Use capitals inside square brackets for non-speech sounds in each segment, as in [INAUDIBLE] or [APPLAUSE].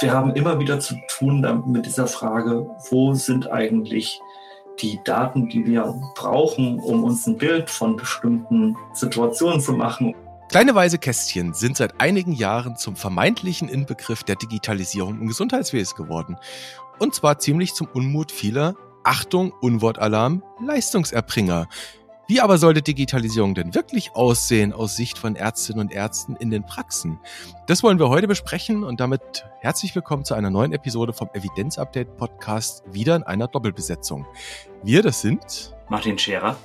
wir haben immer wieder zu tun mit dieser Frage, wo sind eigentlich die Daten, die wir brauchen, um uns ein Bild von bestimmten Situationen zu machen. Kleine weiße Kästchen sind seit einigen Jahren zum vermeintlichen Inbegriff der Digitalisierung im Gesundheitswesen geworden. Und zwar ziemlich zum Unmut vieler, Achtung, Unwortalarm, Leistungserbringer. Wie aber sollte Digitalisierung denn wirklich aussehen aus Sicht von Ärztinnen und Ärzten in den Praxen? Das wollen wir heute besprechen und damit herzlich willkommen zu einer neuen Episode vom Evidenz-Update Podcast, wieder in einer Doppelbesetzung. Wir, das sind Martin Scherer,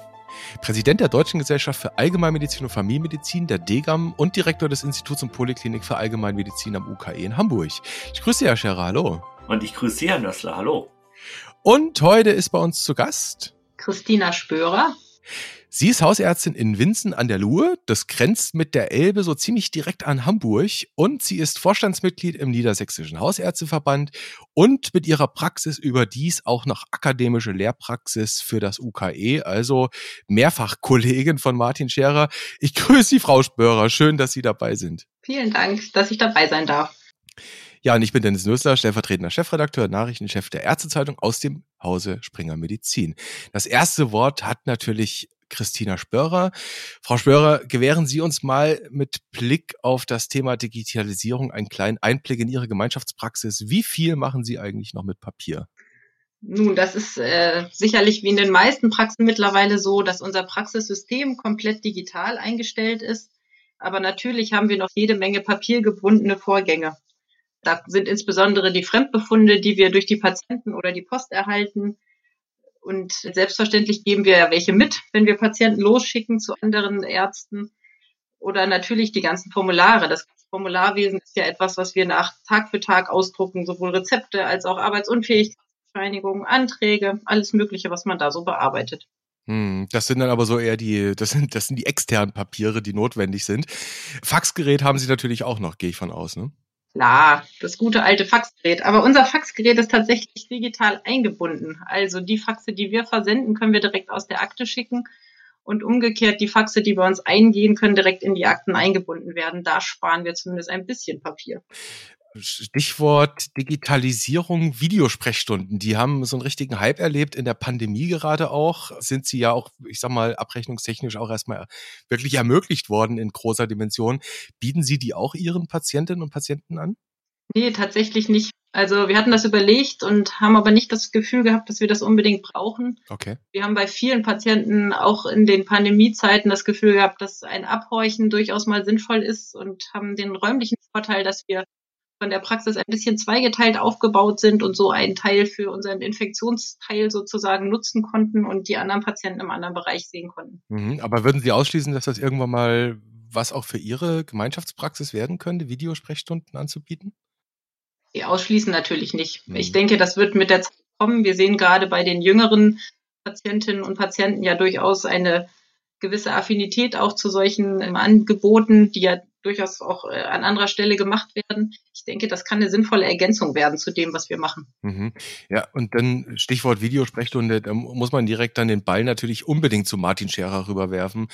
Präsident der Deutschen Gesellschaft für Allgemeinmedizin und Familienmedizin, der DGAM und Direktor des Instituts und Poliklinik für Allgemeinmedizin am UKE in Hamburg. Ich grüße Sie, Herr Scherer, hallo. Und ich grüße Sie, Herr Nössler, hallo. Und heute ist bei uns zu Gast Christina Spörer, Sie ist Hausärztin in Winzen an der Luhe. Das grenzt mit der Elbe so ziemlich direkt an Hamburg. Und sie ist Vorstandsmitglied im Niedersächsischen Hausärzteverband und mit ihrer Praxis überdies auch noch akademische Lehrpraxis für das UKE, also mehrfach Kollegin von Martin Scherer. Ich grüße Sie, Frau Spörer. Schön, dass Sie dabei sind. Vielen Dank, dass ich dabei sein darf. Ja, und ich bin Dennis Nösler, stellvertretender Chefredakteur, Nachrichtenchef der Ärztezeitung aus dem Hause Springer Medizin. Das erste Wort hat natürlich Christina Spörer. Frau Spörer, gewähren Sie uns mal mit Blick auf das Thema Digitalisierung einen kleinen Einblick in Ihre Gemeinschaftspraxis. Wie viel machen Sie eigentlich noch mit Papier? Nun, das ist äh, sicherlich wie in den meisten Praxen mittlerweile so, dass unser Praxissystem komplett digital eingestellt ist. Aber natürlich haben wir noch jede Menge papiergebundene Vorgänge. Da sind insbesondere die Fremdbefunde, die wir durch die Patienten oder die Post erhalten, und selbstverständlich geben wir ja welche mit, wenn wir Patienten losschicken zu anderen Ärzten. Oder natürlich die ganzen Formulare. Das Formularwesen ist ja etwas, was wir nach Tag für Tag ausdrucken, sowohl Rezepte als auch Arbeitsunfähigkeitsbescheinigungen, Anträge, alles Mögliche, was man da so bearbeitet. Hm, das sind dann aber so eher die, das sind, das sind die externen Papiere, die notwendig sind. Faxgerät haben Sie natürlich auch noch, gehe ich von aus, ne? Klar, das gute alte Faxgerät. Aber unser Faxgerät ist tatsächlich digital eingebunden. Also die Faxe, die wir versenden, können wir direkt aus der Akte schicken. Und umgekehrt, die Faxe, die bei uns eingehen, können direkt in die Akten eingebunden werden. Da sparen wir zumindest ein bisschen Papier. Stichwort Digitalisierung, Videosprechstunden. Die haben so einen richtigen Hype erlebt in der Pandemie gerade auch. Sind sie ja auch, ich sag mal, abrechnungstechnisch auch erstmal wirklich ermöglicht worden in großer Dimension. Bieten Sie die auch Ihren Patientinnen und Patienten an? Nee, tatsächlich nicht. Also wir hatten das überlegt und haben aber nicht das Gefühl gehabt, dass wir das unbedingt brauchen. Okay. Wir haben bei vielen Patienten auch in den Pandemiezeiten das Gefühl gehabt, dass ein Abhorchen durchaus mal sinnvoll ist und haben den räumlichen Vorteil, dass wir von der Praxis ein bisschen zweigeteilt aufgebaut sind und so einen Teil für unseren Infektionsteil sozusagen nutzen konnten und die anderen Patienten im anderen Bereich sehen konnten. Mhm, aber würden Sie ausschließen, dass das irgendwann mal was auch für Ihre Gemeinschaftspraxis werden könnte, Videosprechstunden anzubieten? Die ausschließen natürlich nicht. Mhm. Ich denke, das wird mit der Zeit kommen. Wir sehen gerade bei den jüngeren Patientinnen und Patienten ja durchaus eine gewisse Affinität auch zu solchen Angeboten, die ja durchaus auch äh, an anderer Stelle gemacht werden. Ich denke, das kann eine sinnvolle Ergänzung werden zu dem, was wir machen. Mhm. Ja, und dann Stichwort Videosprechstunde, da muss man direkt dann den Ball natürlich unbedingt zu Martin Scherer rüberwerfen.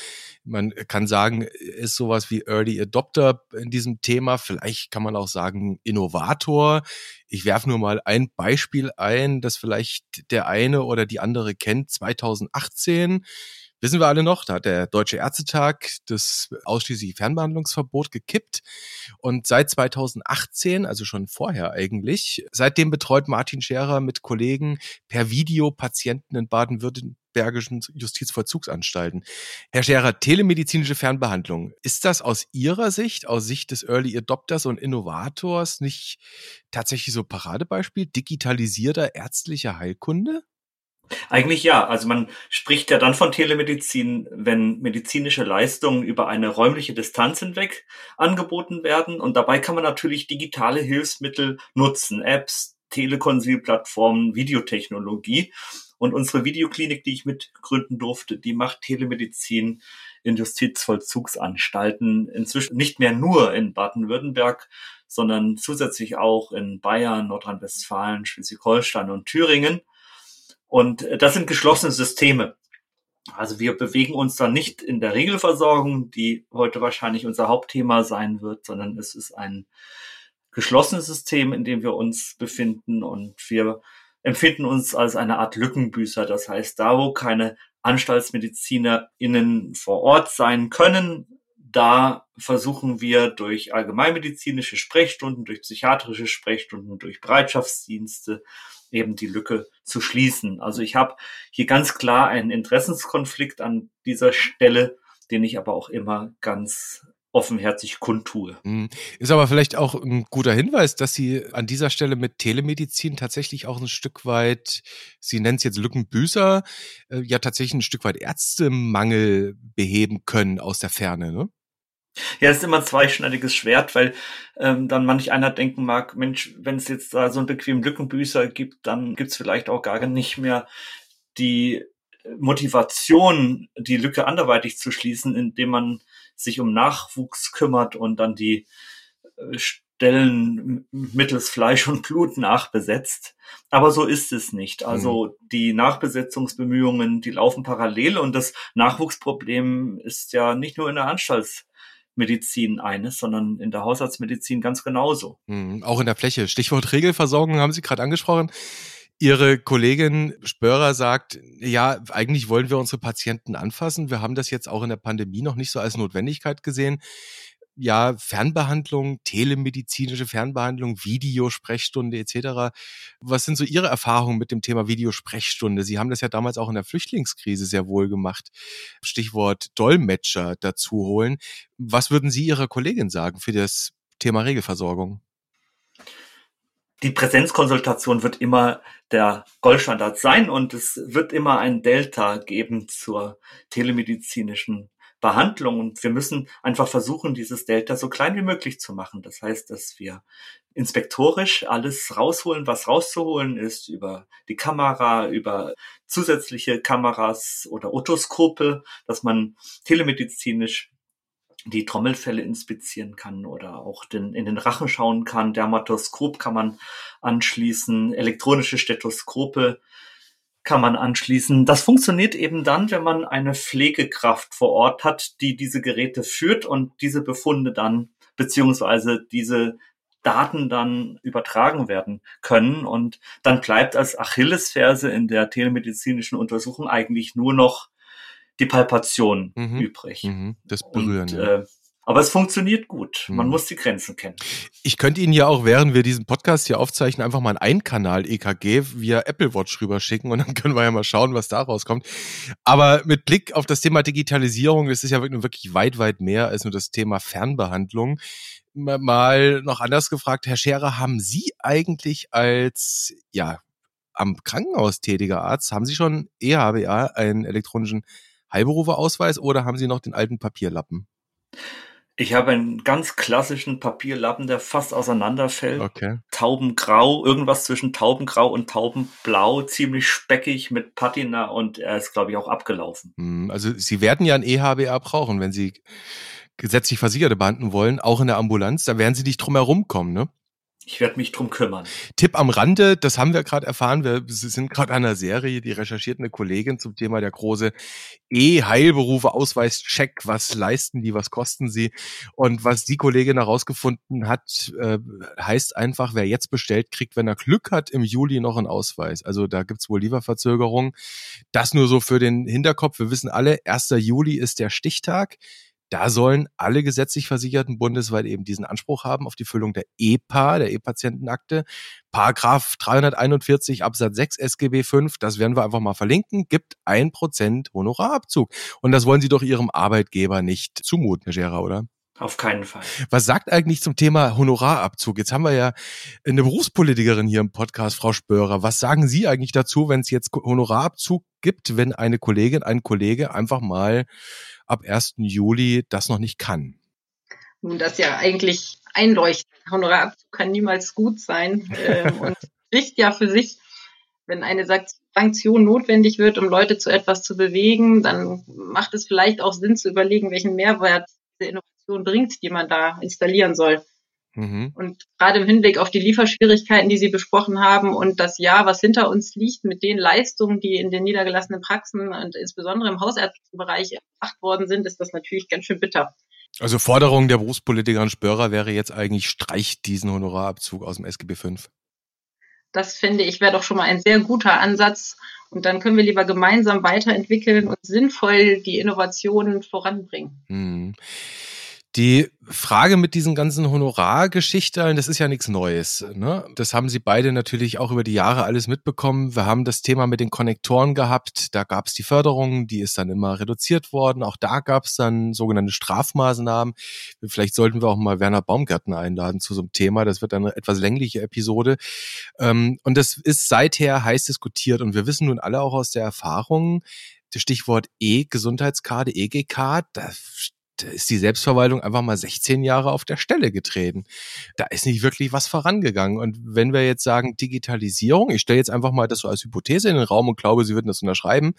Man kann sagen, ist sowas wie Early Adopter in diesem Thema. Vielleicht kann man auch sagen Innovator. Ich werfe nur mal ein Beispiel ein, das vielleicht der eine oder die andere kennt. 2018 Wissen wir alle noch, da hat der Deutsche Ärztetag das ausschließliche Fernbehandlungsverbot gekippt. Und seit 2018, also schon vorher eigentlich, seitdem betreut Martin Scherer mit Kollegen per Video Patienten in baden-württembergischen Justizvollzugsanstalten. Herr Scherer, telemedizinische Fernbehandlung, ist das aus Ihrer Sicht, aus Sicht des Early Adopters und Innovators nicht tatsächlich so Paradebeispiel digitalisierter ärztlicher Heilkunde? Eigentlich ja. Also man spricht ja dann von Telemedizin, wenn medizinische Leistungen über eine räumliche Distanz hinweg angeboten werden. Und dabei kann man natürlich digitale Hilfsmittel nutzen, Apps, Telekonsilplattformen, Videotechnologie. Und unsere Videoklinik, die ich mitgründen durfte, die macht Telemedizin in Justizvollzugsanstalten inzwischen nicht mehr nur in Baden-Württemberg, sondern zusätzlich auch in Bayern, Nordrhein-Westfalen, Schleswig-Holstein und Thüringen. Und äh, das sind geschlossene Systeme. Also wir bewegen uns dann nicht in der Regelversorgung, die heute wahrscheinlich unser Hauptthema sein wird, sondern es ist ein geschlossenes System, in dem wir uns befinden und wir empfinden uns als eine Art Lückenbüßer. Das heißt, da wo keine AnstaltsmedizinerInnen vor Ort sein können, da versuchen wir durch allgemeinmedizinische Sprechstunden, durch psychiatrische Sprechstunden, durch Bereitschaftsdienste eben die Lücke zu schließen. Also ich habe hier ganz klar einen Interessenskonflikt an dieser Stelle, den ich aber auch immer ganz offenherzig kundtue. Mhm. Ist aber vielleicht auch ein guter Hinweis, dass Sie an dieser Stelle mit Telemedizin tatsächlich auch ein Stück weit, Sie nennen es jetzt Lückenbüßer, äh, ja tatsächlich ein Stück weit Ärztemangel beheben können aus der Ferne, ne? Ja, es ist immer ein zweischneidiges Schwert, weil ähm, dann manch einer denken mag, Mensch, wenn es jetzt da so einen bequemen Lückenbüßer gibt, dann gibt's vielleicht auch gar nicht mehr die Motivation, die Lücke anderweitig zu schließen, indem man sich um Nachwuchs kümmert und dann die äh, Stellen mittels Fleisch und Blut nachbesetzt. Aber so ist es nicht. Also mhm. die Nachbesetzungsbemühungen, die laufen parallel und das Nachwuchsproblem ist ja nicht nur in der Anstaltsmedizin eines, sondern in der Haushaltsmedizin ganz genauso. Mhm, auch in der Fläche. Stichwort Regelversorgung haben Sie gerade angesprochen. Ihre Kollegin Spörer sagt, ja, eigentlich wollen wir unsere Patienten anfassen. Wir haben das jetzt auch in der Pandemie noch nicht so als Notwendigkeit gesehen. Ja, Fernbehandlung, telemedizinische Fernbehandlung, Videosprechstunde etc. Was sind so Ihre Erfahrungen mit dem Thema Videosprechstunde? Sie haben das ja damals auch in der Flüchtlingskrise sehr wohl gemacht. Stichwort Dolmetscher dazu holen. Was würden Sie Ihrer Kollegin sagen für das Thema Regelversorgung? die Präsenzkonsultation wird immer der Goldstandard sein und es wird immer ein Delta geben zur telemedizinischen Behandlung und wir müssen einfach versuchen, dieses Delta so klein wie möglich zu machen. Das heißt, dass wir inspektorisch alles rausholen, was rauszuholen ist, über die Kamera, über zusätzliche Kameras oder Otoskope, dass man telemedizinisch die Trommelfälle inspizieren kann oder auch den, in den Rachen schauen kann. Dermatoskop kann man anschließen, elektronische Stethoskope kann man anschließen. Das funktioniert eben dann, wenn man eine Pflegekraft vor Ort hat, die diese Geräte führt und diese Befunde dann beziehungsweise diese Daten dann übertragen werden können. Und dann bleibt als Achillesferse in der telemedizinischen Untersuchung eigentlich nur noch die Palpation mhm. übrig. Mhm. Das Berühren. Und, ja. äh, aber es funktioniert gut. Man mhm. muss die Grenzen kennen. Ich könnte Ihnen ja auch, während wir diesen Podcast hier aufzeichnen, einfach mal ein Einkanal-EKG via Apple Watch rüberschicken und dann [LAUGHS] können wir ja mal schauen, was da rauskommt. Aber mit Blick auf das Thema Digitalisierung, das ist ja wirklich weit, weit mehr als nur das Thema Fernbehandlung. Mal noch anders gefragt, Herr Scherer, haben Sie eigentlich als, ja, am Krankenhaus tätiger Arzt, haben Sie schon EHBA, einen elektronischen Heilberuferausweis oder haben Sie noch den alten Papierlappen? Ich habe einen ganz klassischen Papierlappen, der fast auseinanderfällt. Okay. Taubengrau, irgendwas zwischen Taubengrau und Taubenblau, ziemlich speckig mit Patina und er ist, glaube ich, auch abgelaufen. Hm, also Sie werden ja ein EHBA brauchen, wenn Sie gesetzlich Versicherte behandeln wollen, auch in der Ambulanz. Da werden Sie nicht drum herum kommen, ne? Ich werde mich drum kümmern. Tipp am Rande, das haben wir gerade erfahren. Wir sind gerade an einer Serie, die recherchiert eine Kollegin zum Thema der große E-Heilberufe Ausweischeck. Was leisten die, was kosten sie? Und was die Kollegin herausgefunden hat, äh, heißt einfach, wer jetzt bestellt, kriegt, wenn er Glück hat, im Juli noch einen Ausweis. Also da gibt's wohl Lieferverzögerungen. Das nur so für den Hinterkopf. Wir wissen alle, 1. Juli ist der Stichtag. Da sollen alle gesetzlich Versicherten bundesweit eben diesen Anspruch haben auf die Füllung der EPA, der E-Patientenakte. Paragraph 341 Absatz 6 SGB 5, das werden wir einfach mal verlinken, gibt ein Prozent Honorarabzug. Und das wollen Sie doch Ihrem Arbeitgeber nicht zumuten, Herr Scherer, oder? Auf keinen Fall. Was sagt eigentlich zum Thema Honorarabzug? Jetzt haben wir ja eine Berufspolitikerin hier im Podcast, Frau Spörer. Was sagen Sie eigentlich dazu, wenn es jetzt Honorarabzug gibt, wenn eine Kollegin, ein Kollege einfach mal ab 1. Juli das noch nicht kann? Nun, das ja eigentlich einleuchtend. Honorarabzug kann niemals gut sein ähm, [LAUGHS] und spricht ja für sich. Wenn eine Sanktion notwendig wird, um Leute zu etwas zu bewegen, dann macht es vielleicht auch Sinn zu überlegen, welchen Mehrwert diese Innovation bringt, die man da installieren soll. Mhm. Und gerade im Hinblick auf die Lieferschwierigkeiten, die Sie besprochen haben und das Jahr, was hinter uns liegt, mit den Leistungen, die in den niedergelassenen Praxen und insbesondere im hausärztlichen Bereich erbracht worden sind, ist das natürlich ganz schön bitter. Also Forderung der Berufspolitiker und Spörer wäre jetzt eigentlich, streicht diesen Honorarabzug aus dem SGB V. Das finde ich wäre doch schon mal ein sehr guter Ansatz. Und dann können wir lieber gemeinsam weiterentwickeln und sinnvoll die Innovationen voranbringen. Hm. Die Frage mit diesen ganzen Honorargeschichten, das ist ja nichts Neues. Ne? Das haben Sie beide natürlich auch über die Jahre alles mitbekommen. Wir haben das Thema mit den Konnektoren gehabt. Da gab es die Förderung, die ist dann immer reduziert worden. Auch da gab es dann sogenannte Strafmaßnahmen. Vielleicht sollten wir auch mal Werner Baumgärtner einladen zu so einem Thema. Das wird eine etwas längliche Episode. Ähm, und das ist seither heiß diskutiert. Und wir wissen nun alle auch aus der Erfahrung, das Stichwort E-Gesundheitskarte, EGK, da ist die Selbstverwaltung einfach mal 16 Jahre auf der Stelle getreten. Da ist nicht wirklich was vorangegangen. Und wenn wir jetzt sagen Digitalisierung, ich stelle jetzt einfach mal das so als Hypothese in den Raum und glaube, Sie würden das unterschreiben,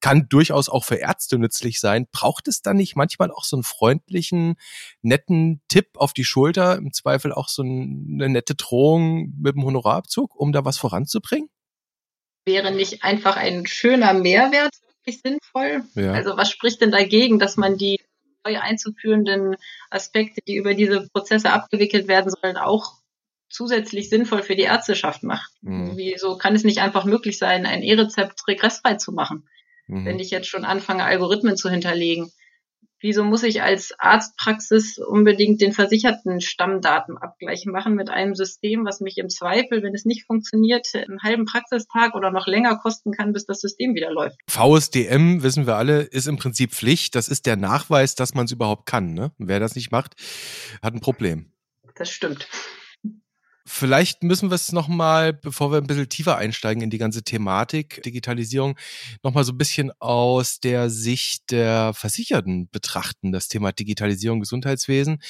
kann durchaus auch für Ärzte nützlich sein. Braucht es dann nicht manchmal auch so einen freundlichen, netten Tipp auf die Schulter, im Zweifel auch so eine nette Drohung mit dem Honorarabzug, um da was voranzubringen? Wäre nicht einfach ein schöner Mehrwert wirklich sinnvoll? Ja. Also was spricht denn dagegen, dass man die neu einzuführenden Aspekte, die über diese Prozesse abgewickelt werden sollen, auch zusätzlich sinnvoll für die Ärzteschaft macht. Mhm. Wieso kann es nicht einfach möglich sein, ein E-Rezept regressfrei zu machen, mhm. wenn ich jetzt schon anfange, Algorithmen zu hinterlegen? Wieso muss ich als Arztpraxis unbedingt den versicherten Stammdatenabgleich machen mit einem System, was mich im Zweifel, wenn es nicht funktioniert, einen halben Praxistag oder noch länger kosten kann, bis das System wieder läuft? VSDM, wissen wir alle, ist im Prinzip Pflicht. Das ist der Nachweis, dass man es überhaupt kann. Ne? Wer das nicht macht, hat ein Problem. Das stimmt. Vielleicht müssen wir es nochmal, bevor wir ein bisschen tiefer einsteigen in die ganze Thematik Digitalisierung, nochmal so ein bisschen aus der Sicht der Versicherten betrachten, das Thema Digitalisierung Gesundheitswesen.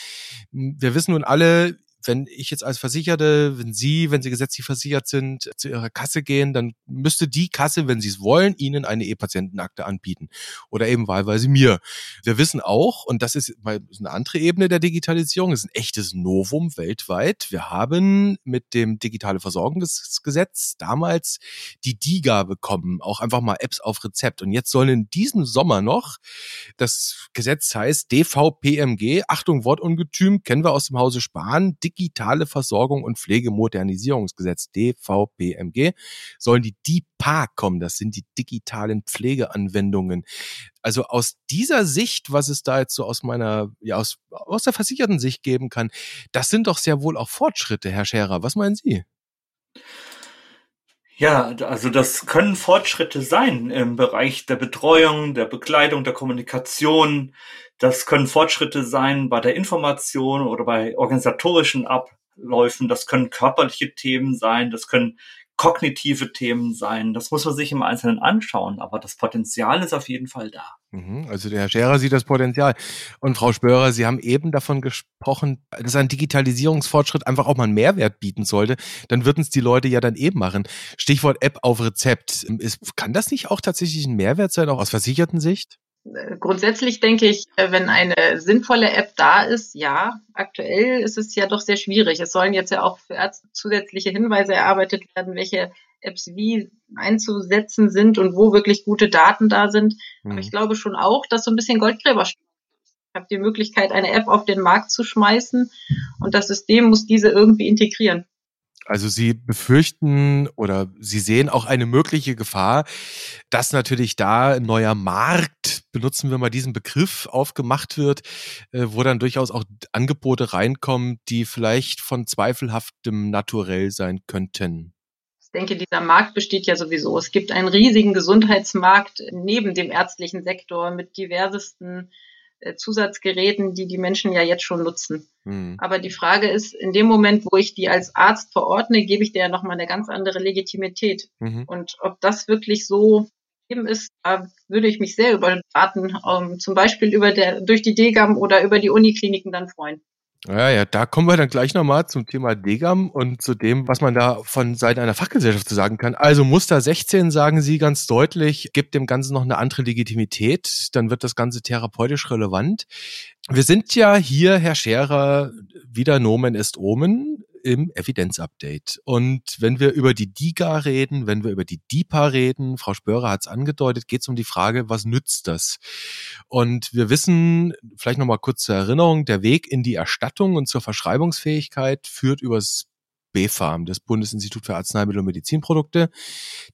Wir wissen nun alle, wenn ich jetzt als Versicherte, wenn Sie, wenn Sie gesetzlich versichert sind, zu Ihrer Kasse gehen, dann müsste die Kasse, wenn Sie es wollen, Ihnen eine E-Patientenakte anbieten. Oder eben wahlweise mir. Wir wissen auch, und das ist eine andere Ebene der Digitalisierung, ist ein echtes Novum weltweit. Wir haben mit dem digitale Versorgungsgesetz damals die DIGA bekommen, auch einfach mal Apps auf Rezept. Und jetzt sollen in diesem Sommer noch, das Gesetz heißt DVPMG, Achtung, Wortungetüm, kennen wir aus dem Hause Spahn, digitale Versorgung und Pflegemodernisierungsgesetz DVPMG sollen die DIPA kommen. Das sind die digitalen Pflegeanwendungen. Also aus dieser Sicht, was es da jetzt so aus meiner, ja, aus, aus der versicherten Sicht geben kann, das sind doch sehr wohl auch Fortschritte, Herr Scherer. Was meinen Sie? Ja, also das können Fortschritte sein im Bereich der Betreuung, der Bekleidung, der Kommunikation. Das können Fortschritte sein bei der Information oder bei organisatorischen Abläufen. Das können körperliche Themen sein. Das können kognitive Themen sein. Das muss man sich im Einzelnen anschauen, aber das Potenzial ist auf jeden Fall da. Mhm, also der Herr Scherer sieht das Potenzial. Und Frau Spörer, Sie haben eben davon gesprochen, dass ein Digitalisierungsfortschritt einfach auch mal einen Mehrwert bieten sollte. Dann würden es die Leute ja dann eben machen. Stichwort App auf Rezept. Ist, kann das nicht auch tatsächlich ein Mehrwert sein, auch aus versicherten Sicht? Grundsätzlich denke ich, äh, wenn eine sinnvolle App da ist, ja. Aktuell ist es ja doch sehr schwierig. Es sollen jetzt ja auch für Ärzte zusätzliche Hinweise erarbeitet werden, welche Apps wie einzusetzen sind und wo wirklich gute Daten da sind. Mhm. Aber ich glaube schon auch, dass so ein bisschen Goldgräber Ich habe die Möglichkeit, eine App auf den Markt zu schmeißen und das System muss diese irgendwie integrieren. Also Sie befürchten oder Sie sehen auch eine mögliche Gefahr, dass natürlich da ein neuer Markt, benutzen wir mal diesen Begriff, aufgemacht wird, äh, wo dann durchaus auch Angebote reinkommen, die vielleicht von zweifelhaftem Naturell sein könnten. Ich denke, dieser Markt besteht ja sowieso. Es gibt einen riesigen Gesundheitsmarkt neben dem ärztlichen Sektor mit diversesten Zusatzgeräten, die die Menschen ja jetzt schon nutzen. Mhm. Aber die Frage ist, in dem Moment, wo ich die als Arzt verordne, gebe ich der ja nochmal eine ganz andere Legitimität. Mhm. Und ob das wirklich so eben ist, da würde ich mich sehr über Daten, ähm, zum Beispiel über der, durch die DGAM oder über die Unikliniken dann freuen. Ja, ja, da kommen wir dann gleich nochmal zum Thema Degam und zu dem, was man da von Seiten einer Fachgesellschaft zu sagen kann. Also Muster 16, sagen Sie ganz deutlich, gibt dem Ganzen noch eine andere Legitimität, dann wird das Ganze therapeutisch relevant. Wir sind ja hier, Herr Scherer, wieder Nomen ist Omen. Im Evidenz-Update. Und wenn wir über die DIGA reden, wenn wir über die DIPA reden, Frau Spörer hat es angedeutet, geht es um die Frage, was nützt das? Und wir wissen, vielleicht nochmal kurz zur Erinnerung, der Weg in die Erstattung und zur Verschreibungsfähigkeit führt übers BfArM, das Bundesinstitut für Arzneimittel und Medizinprodukte.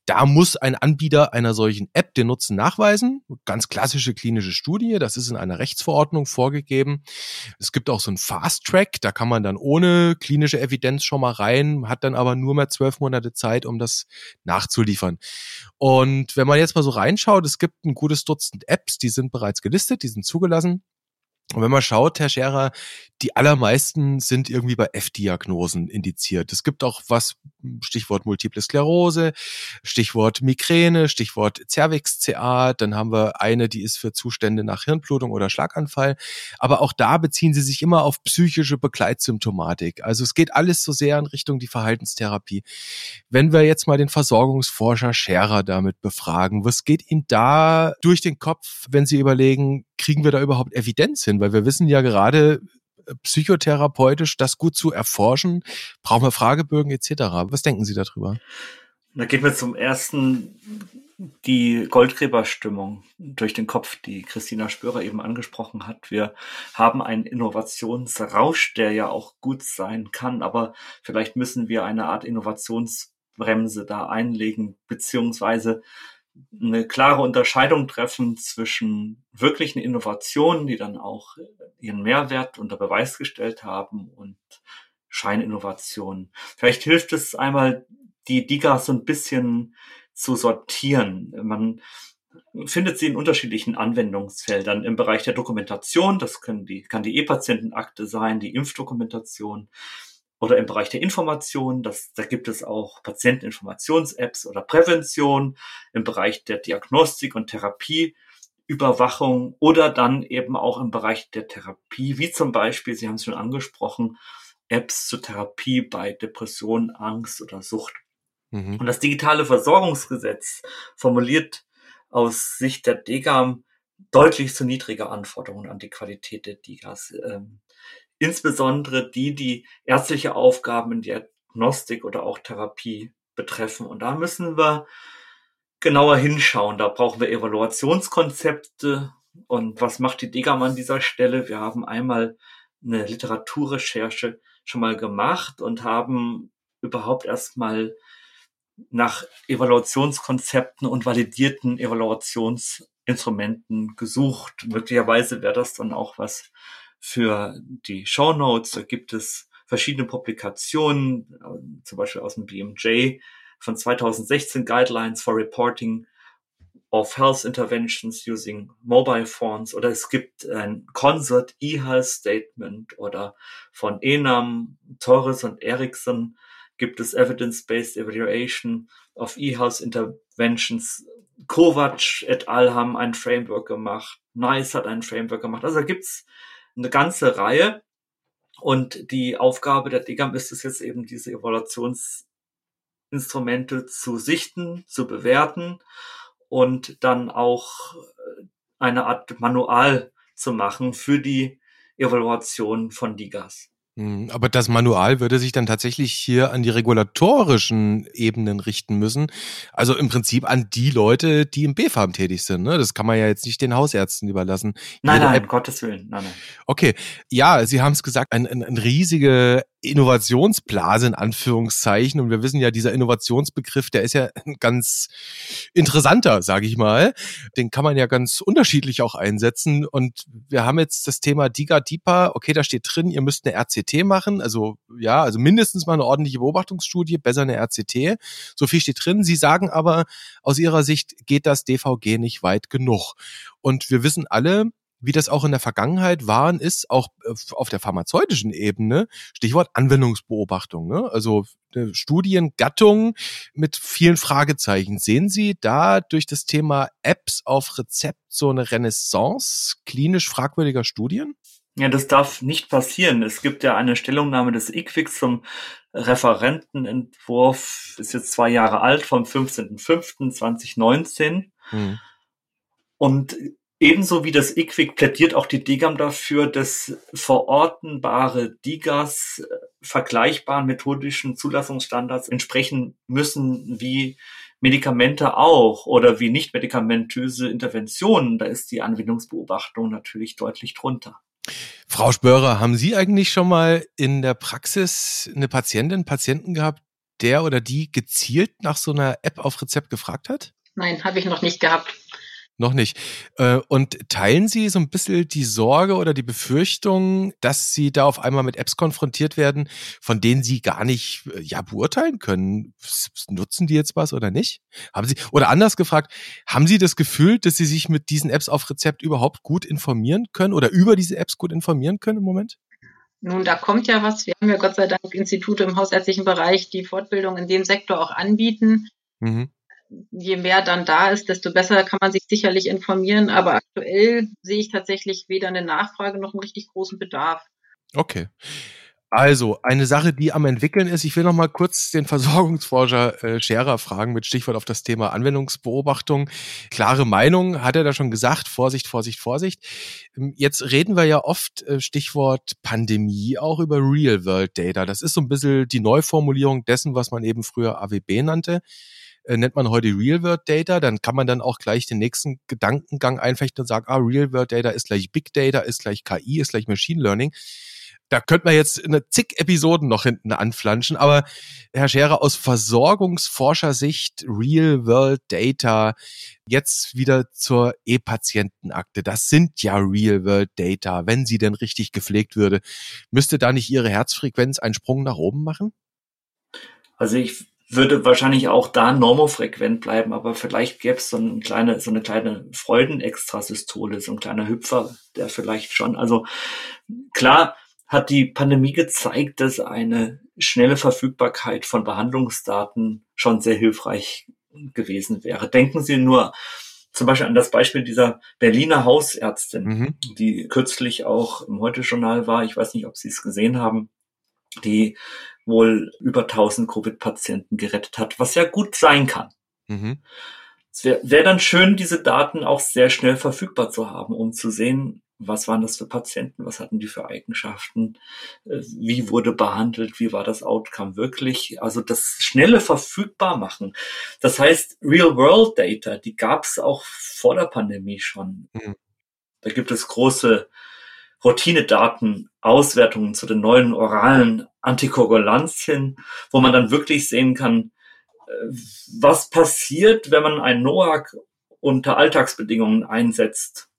Da muss ein Anbieter einer solchen App den Nutzen nachweisen. Ganz klassische klinische Studie, das ist in einer Rechtsverordnung vorgegeben. Es gibt auch so einen Fast Track, da kann man dann ohne klinische Evidenz schon mal rein, hat dann aber nur mehr zwölf Monate Zeit, um das nachzuliefern. Und wenn man jetzt mal so reinschaut, es gibt ein gutes Dutzend Apps, die sind bereits gelistet, die sind zugelassen. Und wenn man schaut, Herr Scherer, die allermeisten sind irgendwie bei F-Diagnosen indiziert. Es gibt auch was, Stichwort Multiple Sklerose, Stichwort Migräne, Stichwort Cervix-CA. Dann haben wir eine, die ist für Zustände nach Hirnblutung oder Schlaganfall. Aber auch da beziehen sie sich immer auf psychische Begleitsymptomatik. Also es geht alles so sehr in Richtung die Verhaltenstherapie. Wenn wir jetzt mal den Versorgungsforscher Scherer damit befragen, was geht Ihnen da durch den Kopf, wenn Sie überlegen, kriegen wir da überhaupt Evidenz hin? Weil wir wissen ja gerade, psychotherapeutisch das gut zu erforschen, brauchen wir Fragebögen etc. Was denken Sie darüber? Da geht mir zum ersten die Goldgräberstimmung durch den Kopf, die Christina Spörer eben angesprochen hat. Wir haben einen Innovationsrausch, der ja auch gut sein kann, aber vielleicht müssen wir eine Art Innovationsbremse da einlegen, beziehungsweise eine klare Unterscheidung treffen zwischen wirklichen Innovationen, die dann auch ihren Mehrwert unter Beweis gestellt haben und Scheininnovationen. Vielleicht hilft es einmal, die DIGA so ein bisschen zu sortieren. Man findet sie in unterschiedlichen Anwendungsfeldern im Bereich der Dokumentation. Das können die, kann die E-Patientenakte sein, die Impfdokumentation oder im Bereich der Information, das, da gibt es auch Patienteninformations-Apps oder Prävention, im Bereich der Diagnostik und Therapieüberwachung oder dann eben auch im Bereich der Therapie, wie zum Beispiel, Sie haben es schon angesprochen, Apps zur Therapie bei Depression, Angst oder Sucht. Mhm. Und das digitale Versorgungsgesetz formuliert aus Sicht der DGAM deutlich zu niedrige Anforderungen an die Qualität der DIGAs. Ähm, insbesondere die, die ärztliche Aufgaben in Diagnostik oder auch Therapie betreffen. Und da müssen wir genauer hinschauen. Da brauchen wir Evaluationskonzepte. Und was macht die DGAM an dieser Stelle? Wir haben einmal eine Literaturrecherche schon mal gemacht und haben überhaupt erstmal nach Evaluationskonzepten und validierten Evaluationsinstrumenten gesucht. Möglicherweise wäre das dann auch was für die Show Notes. Da gibt es verschiedene Publikationen, äh, zum Beispiel aus dem BMJ von 2016 Guidelines for Reporting of Health Interventions using Mobile Phones oder es gibt ein Consort E-Health Statement oder von Enam, Torres und Ericsson gibt es Evidence-Based Evaluation of E-Health Interventions. Kovac et al. haben ein Framework gemacht. NICE hat ein Framework gemacht. Also da gibt's eine ganze Reihe. Und die Aufgabe der DGAM ist es jetzt eben, diese Evaluationsinstrumente zu sichten, zu bewerten und dann auch äh, eine Art Manual zu machen für die Evaluation von DIGAS. Hm, aber das Manual würde sich dann tatsächlich hier an die regulatorischen Ebenen richten müssen. Also im Prinzip an die Leute, die im BFAM tätig sind. Ne? Das kann man ja jetzt nicht den Hausärzten überlassen. Nein, Jede nein, App Gottes Willen. Nein, nein. Okay, ja, Sie haben es gesagt, ein, ein, ein riesige Innovationsblase in Anführungszeichen. Und wir wissen ja, dieser Innovationsbegriff, der ist ja [LAUGHS] ganz interessanter, sage ich mal. Den kann man ja ganz unterschiedlich auch einsetzen. Und wir haben jetzt das Thema Diga Dipa. Okay, da steht drin, ihr müsst eine RCT machen. Also ja, also mindestens mal eine ordentliche Beobachtungsstudie, besser eine RCT. So viel steht drin. Sie sagen aber, aus Ihrer Sicht geht das DVG nicht weit genug. Und wir wissen alle, wie das auch in der Vergangenheit waren, ist auch äh, auf der pharmazeutischen Ebene, Stichwort Anwendungsbeobachtung, ne? also Studiengattung mit vielen Fragezeichen. Sehen Sie da durch das Thema Apps auf Rezept so eine Renaissance klinisch fragwürdiger Studien? Ja, das darf nicht passieren. Es gibt ja eine Stellungnahme des IQWIC zum Referentenentwurf, ist jetzt zwei Jahre alt, vom 15.05.2019. Hm. Und Ebenso wie das IQWIC plädiert auch die DGAM dafür, dass verortenbare DIGAs äh, vergleichbaren methodischen Zulassungsstandards entsprechen müssen wie Medikamente auch oder wie nicht medikamentöse Interventionen. Da ist die Anwendungsbeobachtung natürlich deutlich drunter. Frau Spörer, haben Sie eigentlich schon mal in der Praxis eine Patientin, Patienten gehabt, der oder die gezielt nach so einer App auf Rezept gefragt hat? Nein, habe ich noch nicht gehabt. Noch nicht. Äh, und teilen Sie so ein bisschen die Sorge oder die Befürchtung, dass Sie da auf einmal mit Apps konfrontiert werden, von denen Sie gar nicht äh, ja beurteilen können, nutzen die jetzt was oder nicht? Haben Sie oder anders gefragt, haben Sie das Gefühl, dass Sie sich mit diesen Apps auf Rezept überhaupt gut informieren können oder über diese Apps gut informieren können im Moment? Nun, da kommt ja was. Wir haben ja Gott sei Dank Institute im hausärztlichen Bereich, die Fortbildung in dem Sektor auch anbieten. Mhm je mehr dann da ist, desto besser kann man sich sicherlich informieren. Aber aktuell sehe ich tatsächlich weder eine Nachfrage noch einen richtig großen Bedarf. Okay. Also, eine Sache, die am entwickeln ist, ich will noch mal kurz den Versorgungsforscher äh, Scherer fragen mit Stichwort auf das Thema Anwendungsbeobachtung. Klare Meinung, hat er da schon gesagt, Vorsicht, Vorsicht, Vorsicht. Ähm, jetzt reden wir ja oft, äh, Stichwort Pandemie, auch über Real-World-Data. Das ist so ein bisschen die Neuformulierung dessen, was man eben früher AWB nannte äh, nennt man heute Real-World-Data, dann kann man dann auch gleich den nächsten Gedankengang einfechten und sagen, ah, Real-World-Data ist gleich Big Data, ist gleich KI, ist gleich Machine Learning. Da könnte man jetzt eine zig Episoden noch hinten anflanschen, aber Herr Scherer, aus Versorgungsforschersicht, Real-World-Data, jetzt wieder zur E-Patientenakte. Das sind ja Real-World-Data, wenn sie denn richtig gepflegt würde. Müsste da nicht Ihre Herzfrequenz einen Sprung nach oben machen? Also ich würde wahrscheinlich auch da normofrequent bleiben, aber vielleicht gäbe es so eine kleine, so eine kleine Freudenextrasystole, so ein kleiner Hüpfer, der vielleicht schon, also klar hat die Pandemie gezeigt, dass eine schnelle Verfügbarkeit von Behandlungsdaten schon sehr hilfreich gewesen wäre. Denken Sie nur zum Beispiel an das Beispiel dieser Berliner Hausärztin, mhm. die kürzlich auch im Heute-Journal war. Ich weiß nicht, ob Sie es gesehen haben die wohl über 1000 Covid-Patienten gerettet hat, was ja gut sein kann. Mhm. Es wäre wär dann schön, diese Daten auch sehr schnell verfügbar zu haben, um zu sehen, was waren das für Patienten, was hatten die für Eigenschaften, äh, wie wurde behandelt, wie war das Outcome wirklich. Also das schnelle verfügbar machen. Das heißt, Real-World-Data, die gab es auch vor der Pandemie schon. Mhm. Da gibt es große Routinedaten, Auswertungen zu den neuen oralen Antikoagulantien, wo man dann wirklich sehen kann, äh, was passiert, wenn man ein NOAC unter Alltagsbedingungen einsetzt.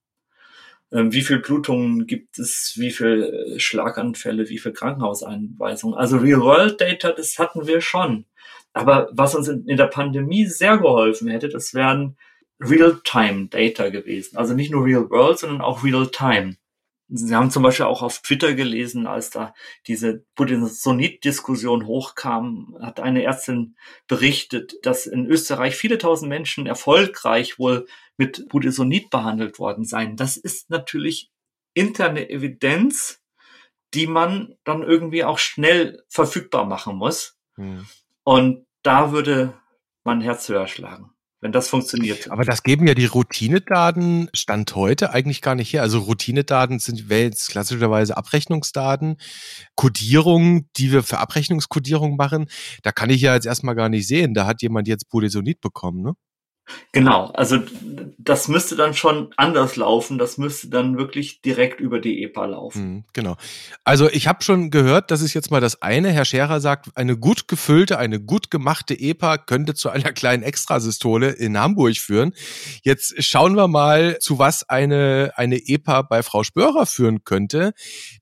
Ähm, wie viel Blutungen gibt es, wie viel äh, Schlaganfälle, wie viel Krankenhauseinweisungen. Also Real-World-Data, das hatten wir schon. Aber was uns in der Pandemie sehr geholfen hätte, das wären Real-Time-Data gewesen. Also nicht nur Real-World, sondern auch Real-Time. Sie haben zum Beispiel auch auf Twitter gelesen, als da diese Budesonid-Diskussion hochkam, hat eine Ärztin berichtet, dass in Österreich viele tausend Menschen erfolgreich wohl mit Budesonid behandelt worden seien. Das ist natürlich interne Evidenz, die man dann irgendwie auch schnell verfügbar machen muss. Hm. Und da würde mein Herz höher schlagen wenn das funktioniert. Aber das geben ja die Routinedaten Stand heute eigentlich gar nicht her. Also Routinedaten sind jetzt klassischerweise Abrechnungsdaten, Codierungen, die wir für Abrechnungskodierung machen. Da kann ich ja jetzt erstmal gar nicht sehen. Da hat jemand jetzt Budesonid bekommen, ne? Genau, also das müsste dann schon anders laufen. Das müsste dann wirklich direkt über die EPA laufen. Mhm, genau. Also ich habe schon gehört, das ist jetzt mal das eine. Herr Scherer sagt, eine gut gefüllte, eine gut gemachte EPA könnte zu einer kleinen Extrasystole in Hamburg führen. Jetzt schauen wir mal, zu was eine, eine EPA bei Frau Spörer führen könnte.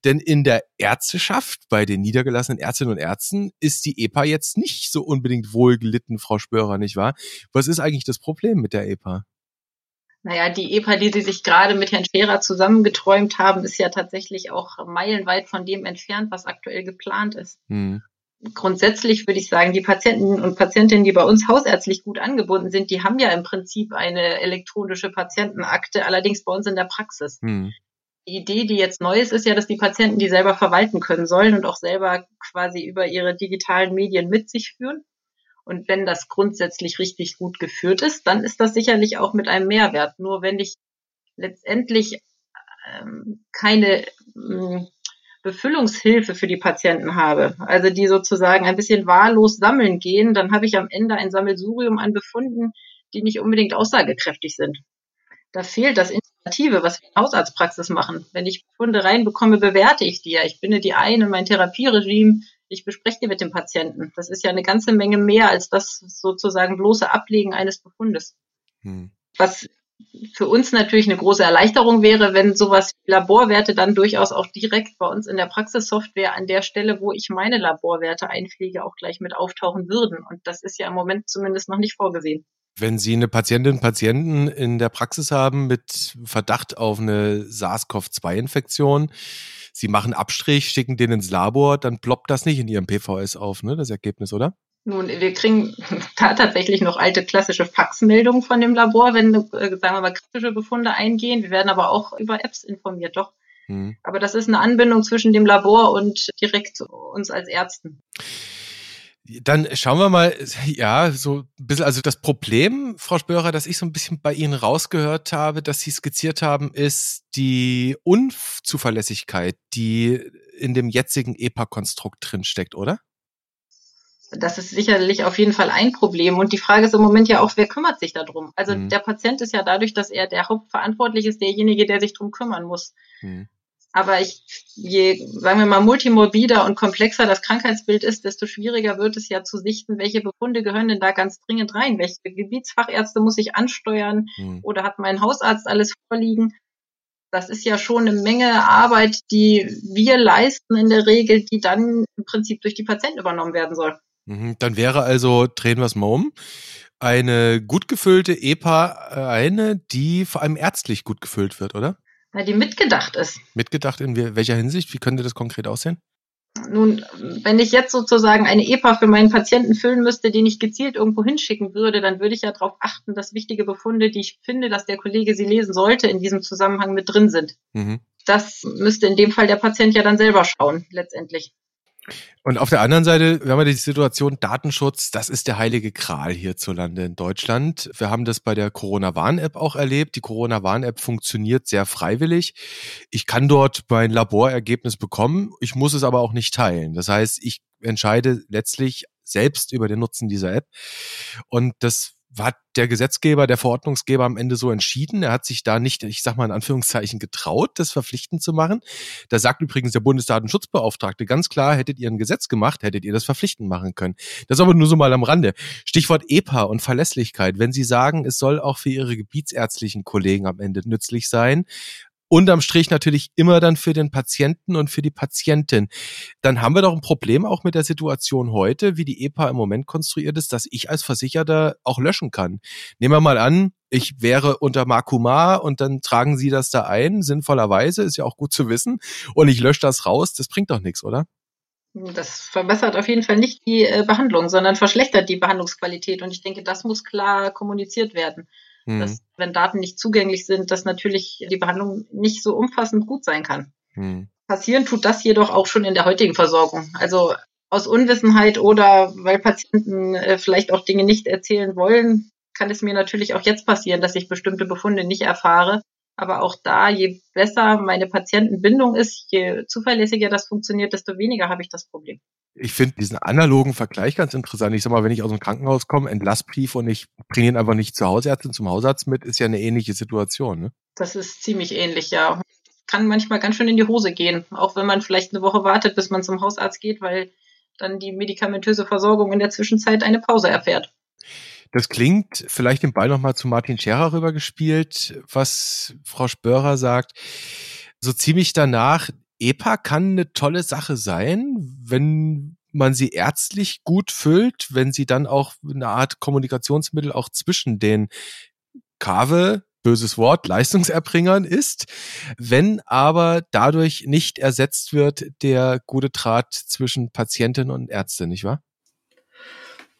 Denn in der Ärzteschaft, bei den niedergelassenen Ärztinnen und Ärzten, ist die EPA jetzt nicht so unbedingt wohlgelitten, Frau Spörer, nicht wahr? Was ist eigentlich das Problem? Problem mit der EPA? Naja, die EPA, die Sie sich gerade mit Herrn Scherer zusammengeträumt haben, ist ja tatsächlich auch meilenweit von dem entfernt, was aktuell geplant ist. Hm. Grundsätzlich würde ich sagen, die Patienten und Patientinnen, die bei uns hausärztlich gut angebunden sind, die haben ja im Prinzip eine elektronische Patientenakte, allerdings bei uns in der Praxis. Hm. Die Idee, die jetzt neu ist, ist ja, dass die Patienten die selber verwalten können sollen und auch selber quasi über ihre digitalen Medien mit sich führen. Und wenn das grundsätzlich richtig gut geführt ist, dann ist das sicherlich auch mit einem Mehrwert. Nur wenn ich letztendlich ähm, keine ähm, Befüllungshilfe für die Patienten habe, also die sozusagen ein bisschen wahllos sammeln gehen, dann habe ich am Ende ein Sammelsurium an Befunden, die nicht unbedingt aussagekräftig sind. Da fehlt das Initiative, was wir in Hausarztpraxis machen. Wenn ich Befunde reinbekomme, bewerte ich die ja. Ich binde die ein in mein Therapieregime. Ich bespreche die mit dem Patienten. Das ist ja eine ganze Menge mehr als das sozusagen bloße Ablegen eines Befundes. Hm. Was für uns natürlich eine große Erleichterung wäre, wenn sowas wie Laborwerte dann durchaus auch direkt bei uns in der Praxissoftware an der Stelle, wo ich meine Laborwerte einpflege, auch gleich mit auftauchen würden. Und das ist ja im Moment zumindest noch nicht vorgesehen. Wenn Sie eine Patientin, Patienten in der Praxis haben mit Verdacht auf eine SARS-CoV-2-Infektion, Sie machen Abstrich, schicken den ins Labor, dann ploppt das nicht in Ihrem PVS auf, ne, das Ergebnis, oder? Nun, wir kriegen [LAUGHS] da tatsächlich noch alte klassische Faxmeldungen von dem Labor, wenn, äh, sagen wir mal, kritische Befunde eingehen. Wir werden aber auch über Apps informiert, doch. Hm. Aber das ist eine Anbindung zwischen dem Labor und direkt uns als Ärzten. Dann schauen wir mal, [LAUGHS] ja, so ein bisschen, also das Problem, Frau Spörer, das ich so ein bisschen bei Ihnen rausgehört habe, dass Sie skizziert haben, ist die Unzuverlässigkeit, die in dem jetzigen EPA-Konstrukt drinsteckt, oder? Das ist sicherlich auf jeden Fall ein Problem. Und die Frage ist im Moment ja auch, wer kümmert sich darum? Also mhm. der Patient ist ja dadurch, dass er der Hauptverantwortliche ist, derjenige, der sich darum kümmern muss. Mhm. Aber ich, je, sagen wir mal, multimorbider und komplexer das Krankheitsbild ist, desto schwieriger wird es ja zu sichten, welche Befunde gehören denn da ganz dringend rein? Welche Gebietsfachärzte muss ich ansteuern? Mhm. Oder hat mein Hausarzt alles vorliegen? Das ist ja schon eine Menge Arbeit, die wir leisten in der Regel, die dann im Prinzip durch die Patienten übernommen werden soll. Mhm, dann wäre also, drehen wir es mal um, eine gut gefüllte EPA äh, eine, die vor allem ärztlich gut gefüllt wird, oder? Na, die mitgedacht ist. Mitgedacht in welcher Hinsicht? Wie könnte das konkret aussehen? Nun, wenn ich jetzt sozusagen eine EPA für meinen Patienten füllen müsste, den ich gezielt irgendwo hinschicken würde, dann würde ich ja darauf achten, dass wichtige Befunde, die ich finde, dass der Kollege sie lesen sollte, in diesem Zusammenhang mit drin sind. Mhm. Das müsste in dem Fall der Patient ja dann selber schauen, letztendlich. Und auf der anderen Seite, wir haben ja die Situation Datenschutz, das ist der heilige Gral hierzulande in Deutschland. Wir haben das bei der Corona-Warn-App auch erlebt. Die Corona-Warn-App funktioniert sehr freiwillig. Ich kann dort mein Laborergebnis bekommen, ich muss es aber auch nicht teilen. Das heißt, ich entscheide letztlich selbst über den Nutzen dieser App. Und das hat der Gesetzgeber, der Verordnungsgeber am Ende so entschieden. Er hat sich da nicht, ich sag mal in Anführungszeichen, getraut, das verpflichtend zu machen. Da sagt übrigens der Bundesdatenschutzbeauftragte ganz klar, hättet ihr ein Gesetz gemacht, hättet ihr das verpflichtend machen können. Das aber nur so mal am Rande. Stichwort EPA und Verlässlichkeit. Wenn Sie sagen, es soll auch für Ihre gebietsärztlichen Kollegen am Ende nützlich sein, unterm Strich natürlich immer dann für den Patienten und für die Patientin. Dann haben wir doch ein Problem auch mit der Situation heute, wie die EPA im Moment konstruiert ist, dass ich als Versicherter auch löschen kann. Nehmen wir mal an, ich wäre unter Makuma und dann tragen Sie das da ein, sinnvollerweise, ist ja auch gut zu wissen, und ich lösche das raus, das bringt doch nichts, oder? Das verbessert auf jeden Fall nicht die äh, Behandlung, sondern verschlechtert die Behandlungsqualität. Und ich denke, das muss klar kommuniziert werden mhm. dass, wenn Daten nicht zugänglich sind, dass natürlich die Behandlung nicht so umfassend gut sein kann. Mhm. Passieren tut das jedoch auch schon in der heutigen Versorgung. Also aus Unwissenheit oder weil Patienten äh, vielleicht auch Dinge nicht erzählen wollen, kann es mir natürlich auch jetzt passieren, dass ich bestimmte Befunde nicht erfahre. Aber auch da, je besser meine Patientenbindung ist, je zuverlässiger das funktioniert, desto weniger habe ich das Problem ich finde diesen analogen Vergleich ganz interessant. Ich sag mal, wenn ich aus dem Krankenhaus komme, Entlassbrief und ich bringe ihn einfach nicht zur Hausärztin, zum Hausarzt mit, ist ja eine ähnliche Situation. Ne? Das ist ziemlich ähnlich, ja. Kann manchmal ganz schön in die Hose gehen, auch wenn man vielleicht eine Woche wartet, bis man zum Hausarzt geht, weil dann die medikamentöse Versorgung in der Zwischenzeit eine Pause erfährt. Das klingt vielleicht den Ball nochmal zu Martin Scherer rübergespielt, was Frau Spörer sagt. So ziemlich danach, EPA kann eine tolle Sache sein, wenn man sie ärztlich gut füllt, wenn sie dann auch eine Art Kommunikationsmittel auch zwischen den Kave, böses Wort, Leistungserbringern ist, wenn aber dadurch nicht ersetzt wird der gute Draht zwischen Patientin und Ärztin, nicht wahr?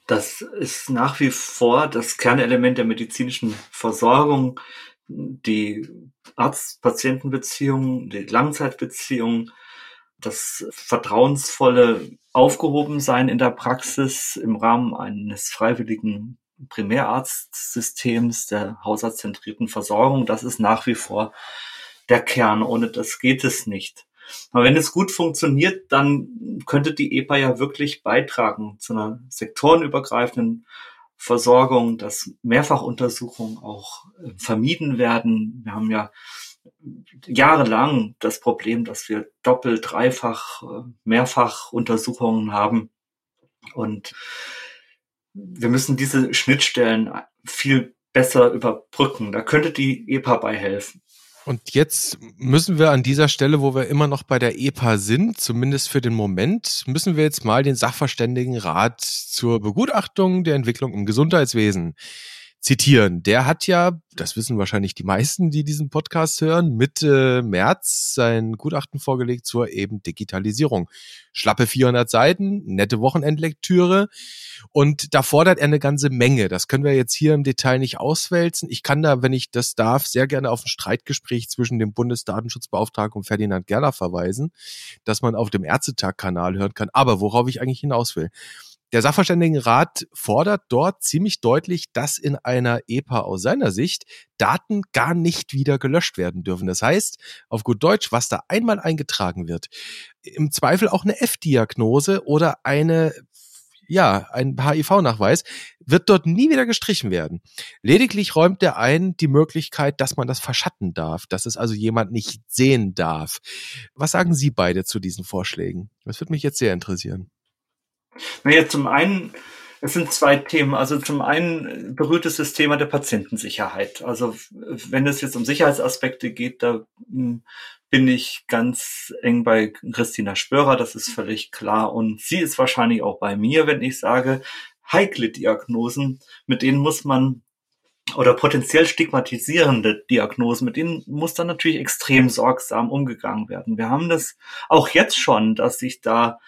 Das ist nach wie vor das Kernelement der medizinischen Versorgung die Arzt-Patienten-Beziehung, die Langzeitbeziehung, das vertrauensvolle Aufgehobensein in der Praxis im Rahmen eines freiwilligen Primärarztsystems der hausarztzentrierten Versorgung, das ist nach wie vor der Kern. Ohne das geht es nicht. Aber wenn es gut funktioniert, dann könnte die EPA ja wirklich beitragen zu einer sektorenübergreifenden Versorgung, dass Mehrfachuntersuchungen auch äh, vermieden werden. Wir haben ja jahrelang das Problem, dass wir doppelt, dreifach, äh, mehrfach Untersuchungen haben. Und wir müssen diese Schnittstellen viel besser überbrücken. Da könnte die EPA bei helfen. Und jetzt müssen wir an dieser Stelle, wo wir immer noch bei der EPA sind, zumindest für den Moment, müssen wir jetzt mal den Sachverständigenrat zur Begutachtung der Entwicklung im Gesundheitswesen zitieren. Der hat ja, das wissen wahrscheinlich die meisten, die diesen Podcast hören, Mitte März sein Gutachten vorgelegt zur eben Digitalisierung. Schlappe 400 Seiten, nette Wochenendlektüre und da fordert er eine ganze Menge. Das können wir jetzt hier im Detail nicht auswälzen. Ich kann da, wenn ich das darf, sehr gerne auf ein Streitgespräch zwischen dem Bundesdatenschutzbeauftragten und Ferdinand Gerler verweisen, dass man auf dem Ärztetag-Kanal hören kann. Aber worauf ich eigentlich hinaus will. Der Sachverständigenrat fordert dort ziemlich deutlich, dass in einer EPA aus seiner Sicht Daten gar nicht wieder gelöscht werden dürfen. Das heißt, auf gut Deutsch, was da einmal eingetragen wird, im Zweifel auch eine F-Diagnose oder eine ja, ein HIV-Nachweis, wird dort nie wieder gestrichen werden. Lediglich räumt er ein die Möglichkeit, dass man das verschatten darf, dass es also jemand nicht sehen darf. Was sagen Sie beide zu diesen Vorschlägen? Das würde mich jetzt sehr interessieren. Naja, zum einen, es sind zwei Themen. Also zum einen berührt es das Thema der Patientensicherheit. Also wenn es jetzt um Sicherheitsaspekte geht, da hm, bin ich ganz eng bei Christina Spörer, das ist völlig klar. Und sie ist wahrscheinlich auch bei mir, wenn ich sage, heikle Diagnosen, mit denen muss man oder potenziell stigmatisierende Diagnosen, mit denen muss dann natürlich extrem sorgsam umgegangen werden. Wir haben das auch jetzt schon, dass sich da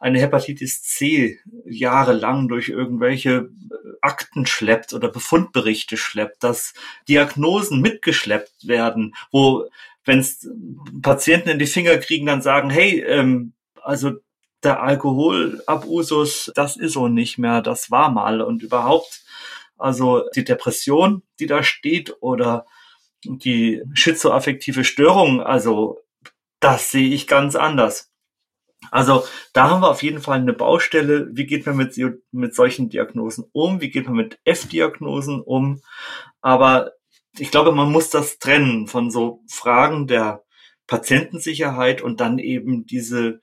eine Hepatitis C jahrelang durch irgendwelche äh, Akten schleppt oder Befundberichte schleppt, dass Diagnosen mitgeschleppt werden, wo wenn es Patienten in die Finger kriegen, dann sagen, hey, ähm, also der Alkoholabusus, das ist so nicht mehr, das war mal und überhaupt, also die Depression, die da steht oder die schizoaffektive Störung, also das sehe ich ganz anders. Also da haben wir auf jeden Fall eine Baustelle. Wie geht man mit, mit solchen Diagnosen um? Wie geht man mit F-Diagnosen um? Aber ich glaube, man muss das trennen von so Fragen der Patientensicherheit und dann eben diese,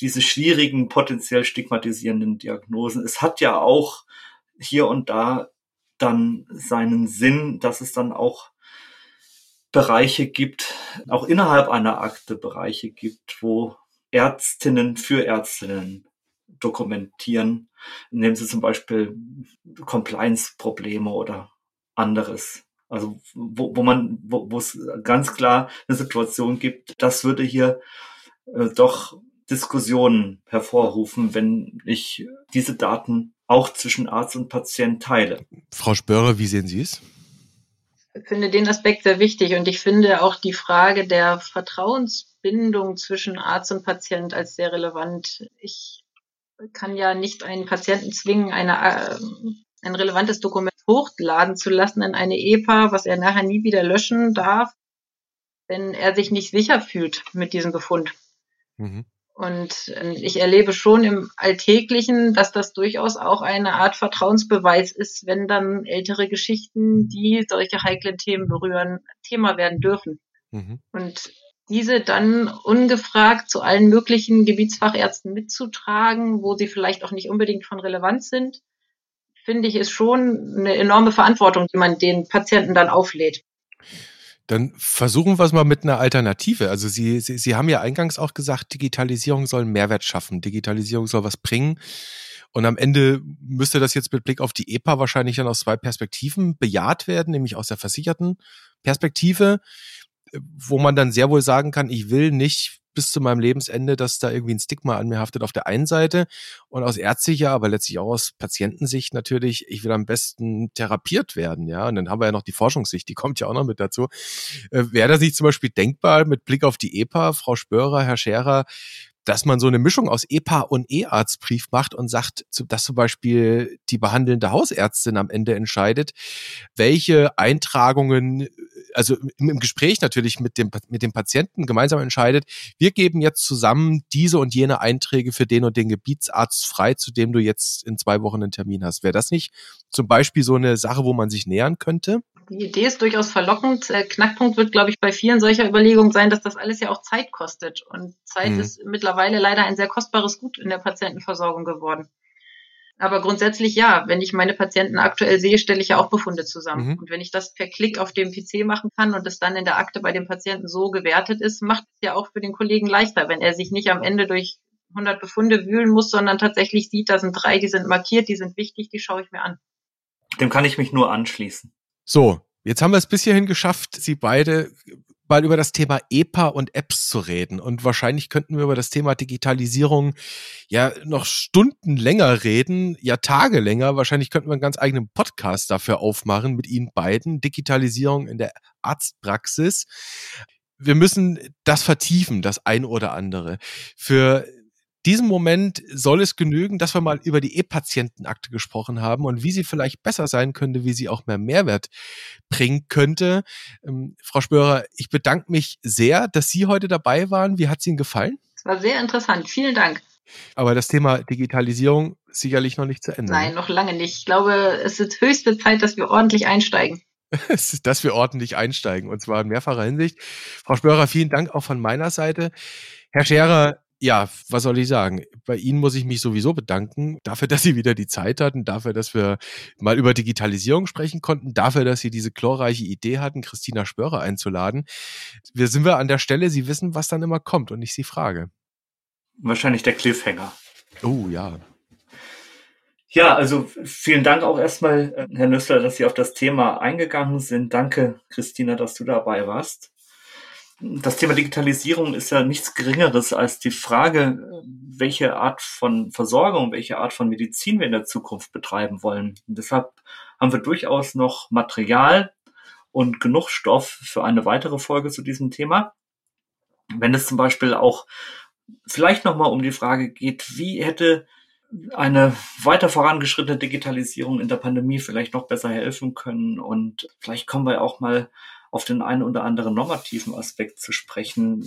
diese schwierigen, potenziell stigmatisierenden Diagnosen. Es hat ja auch hier und da dann seinen Sinn, dass es dann auch Bereiche gibt, auch innerhalb einer Akte Bereiche gibt, wo Ärztinnen für Ärztinnen dokumentieren, indem sie zum Beispiel Compliance-Probleme oder anderes. Also wo, wo man, wo, wo es ganz klar eine Situation gibt, das würde hier äh, doch Diskussionen hervorrufen, wenn ich diese Daten auch zwischen Arzt und Patient teile. Frau Spörer, wie sehen Sie es? Ich finde den Aspekt sehr wichtig und ich finde auch die Frage der Vertrauensbindung zwischen Arzt und Patient als sehr relevant. Ich kann ja nicht einen Patienten zwingen, eine, äh, ein relevantes Dokument hochladen zu lassen in eine EPA, was er nachher nie wieder löschen darf, wenn er sich nicht sicher fühlt mit diesem Befund. Mhm. Und ähm, ich erlebe schon im Alltäglichen, dass das durchaus auch eine Art Vertrauensbeweis ist, wenn dann ältere Geschichten, die solche heiklen Themen berühren, Thema werden dürfen. Mhm. Und diese dann ungefragt zu allen möglichen Gebietsfachärzten mitzutragen, wo sie vielleicht auch nicht unbedingt von Relevanz sind, finde ich, ist schon eine enorme Verantwortung, die man den Patienten dann auflädt. Dann versuchen wir es mal mit einer Alternative. Also Sie, Sie, Sie haben ja eingangs auch gesagt, Digitalisierung soll einen Mehrwert schaffen. Digitalisierung soll was bringen. Und am Ende müsste das jetzt mit Blick auf die EPA wahrscheinlich dann aus zwei Perspektiven bejaht werden, nämlich aus der versicherten Perspektive, wo man dann sehr wohl sagen kann, ich will nicht bis zu meinem Lebensende, dass da irgendwie ein Stigma an mir haftet auf der einen Seite und aus ärztlicher, aber letztlich auch aus Patientensicht natürlich, ich will am besten therapiert werden, ja. Und dann haben wir ja noch die Forschungssicht, die kommt ja auch noch mit dazu. Äh, Wäre das nicht zum Beispiel denkbar mit Blick auf die EPA, Frau Spörer, Herr Scherer, dass man so eine Mischung aus EPA und E-Arztbrief macht und sagt, dass zum Beispiel die behandelnde Hausärztin am Ende entscheidet, welche Eintragungen also im, im Gespräch natürlich mit dem, mit dem Patienten gemeinsam entscheidet, wir geben jetzt zusammen diese und jene Einträge für den und den Gebietsarzt frei, zu dem du jetzt in zwei Wochen einen Termin hast. Wäre das nicht zum Beispiel so eine Sache, wo man sich nähern könnte? Die Idee ist durchaus verlockend. Äh, Knackpunkt wird, glaube ich, bei vielen solcher Überlegungen sein, dass das alles ja auch Zeit kostet. Und Zeit mhm. ist mittlerweile leider ein sehr kostbares Gut in der Patientenversorgung geworden. Aber grundsätzlich ja, wenn ich meine Patienten aktuell sehe, stelle ich ja auch Befunde zusammen. Mhm. Und wenn ich das per Klick auf dem PC machen kann und es dann in der Akte bei dem Patienten so gewertet ist, macht es ja auch für den Kollegen leichter, wenn er sich nicht am Ende durch 100 Befunde wühlen muss, sondern tatsächlich sieht, da sind drei, die sind markiert, die sind wichtig, die schaue ich mir an. Dem kann ich mich nur anschließen. So, jetzt haben wir es bis hierhin geschafft, Sie beide mal über das Thema EPA und Apps zu reden. Und wahrscheinlich könnten wir über das Thema Digitalisierung ja noch Stunden länger reden, ja Tage länger. Wahrscheinlich könnten wir einen ganz eigenen Podcast dafür aufmachen mit Ihnen beiden. Digitalisierung in der Arztpraxis. Wir müssen das vertiefen, das ein oder andere. Für diesem Moment soll es genügen, dass wir mal über die E-Patientenakte gesprochen haben und wie sie vielleicht besser sein könnte, wie sie auch mehr Mehrwert bringen könnte. Ähm, Frau Spörer, ich bedanke mich sehr, dass Sie heute dabei waren. Wie hat es Ihnen gefallen? Es war sehr interessant. Vielen Dank. Aber das Thema Digitalisierung sicherlich noch nicht zu Ende. Nein, ne? noch lange nicht. Ich glaube, es ist höchste Zeit, dass wir ordentlich einsteigen. [LAUGHS] dass wir ordentlich einsteigen und zwar in mehrfacher Hinsicht. Frau Spörer, vielen Dank auch von meiner Seite. Herr Scherer, ja, was soll ich sagen? Bei Ihnen muss ich mich sowieso bedanken dafür, [LAUGHS] dass Sie wieder die Zeit hatten, dafür, dass wir mal über Digitalisierung sprechen konnten, dafür, dass Sie diese chlorreiche Idee hatten, Christina Spörer einzuladen. Wir sind wir an der Stelle, Sie wissen, was dann immer kommt und ich Sie frage. Wahrscheinlich der Cliffhanger. Oh ja. Ja, also vielen Dank auch erstmal, äh, Herr Nüssler, dass Sie auf das Thema eingegangen sind. Danke, Christina, dass du dabei warst das Thema Digitalisierung ist ja nichts Geringeres als die Frage, welche Art von Versorgung, welche Art von Medizin wir in der Zukunft betreiben wollen. Und deshalb haben wir durchaus noch Material und genug Stoff für eine weitere Folge zu diesem Thema. Wenn es zum Beispiel auch vielleicht nochmal um die Frage geht, wie hätte eine weiter vorangeschrittene Digitalisierung in der Pandemie vielleicht noch besser helfen können und vielleicht kommen wir auch mal auf den einen oder anderen normativen Aspekt zu sprechen.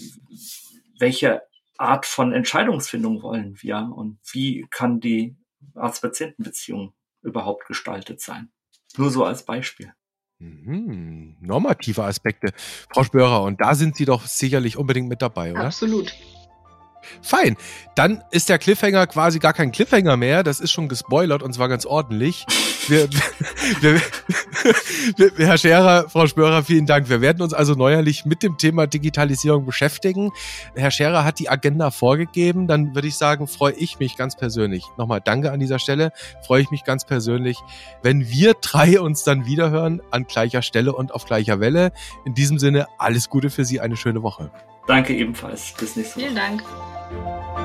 Welche Art von Entscheidungsfindung wollen wir und wie kann die Arzt-Patienten-Beziehung überhaupt gestaltet sein? Nur so als Beispiel. Mhm, normative Aspekte, Frau Spörer, und da sind Sie doch sicherlich unbedingt mit dabei, oder? Absolut. Fein. Dann ist der Cliffhanger quasi gar kein Cliffhanger mehr. Das ist schon gespoilert und zwar ganz ordentlich. [LAUGHS] Wir, wir, wir, Herr Scherer, Frau Spörer, vielen Dank. Wir werden uns also neuerlich mit dem Thema Digitalisierung beschäftigen. Herr Scherer hat die Agenda vorgegeben. Dann würde ich sagen, freue ich mich ganz persönlich. Nochmal danke an dieser Stelle. Freue ich mich ganz persönlich, wenn wir drei uns dann wiederhören an gleicher Stelle und auf gleicher Welle. In diesem Sinne, alles Gute für Sie, eine schöne Woche. Danke ebenfalls. Bis nächste Woche. Vielen Dank. Thank you.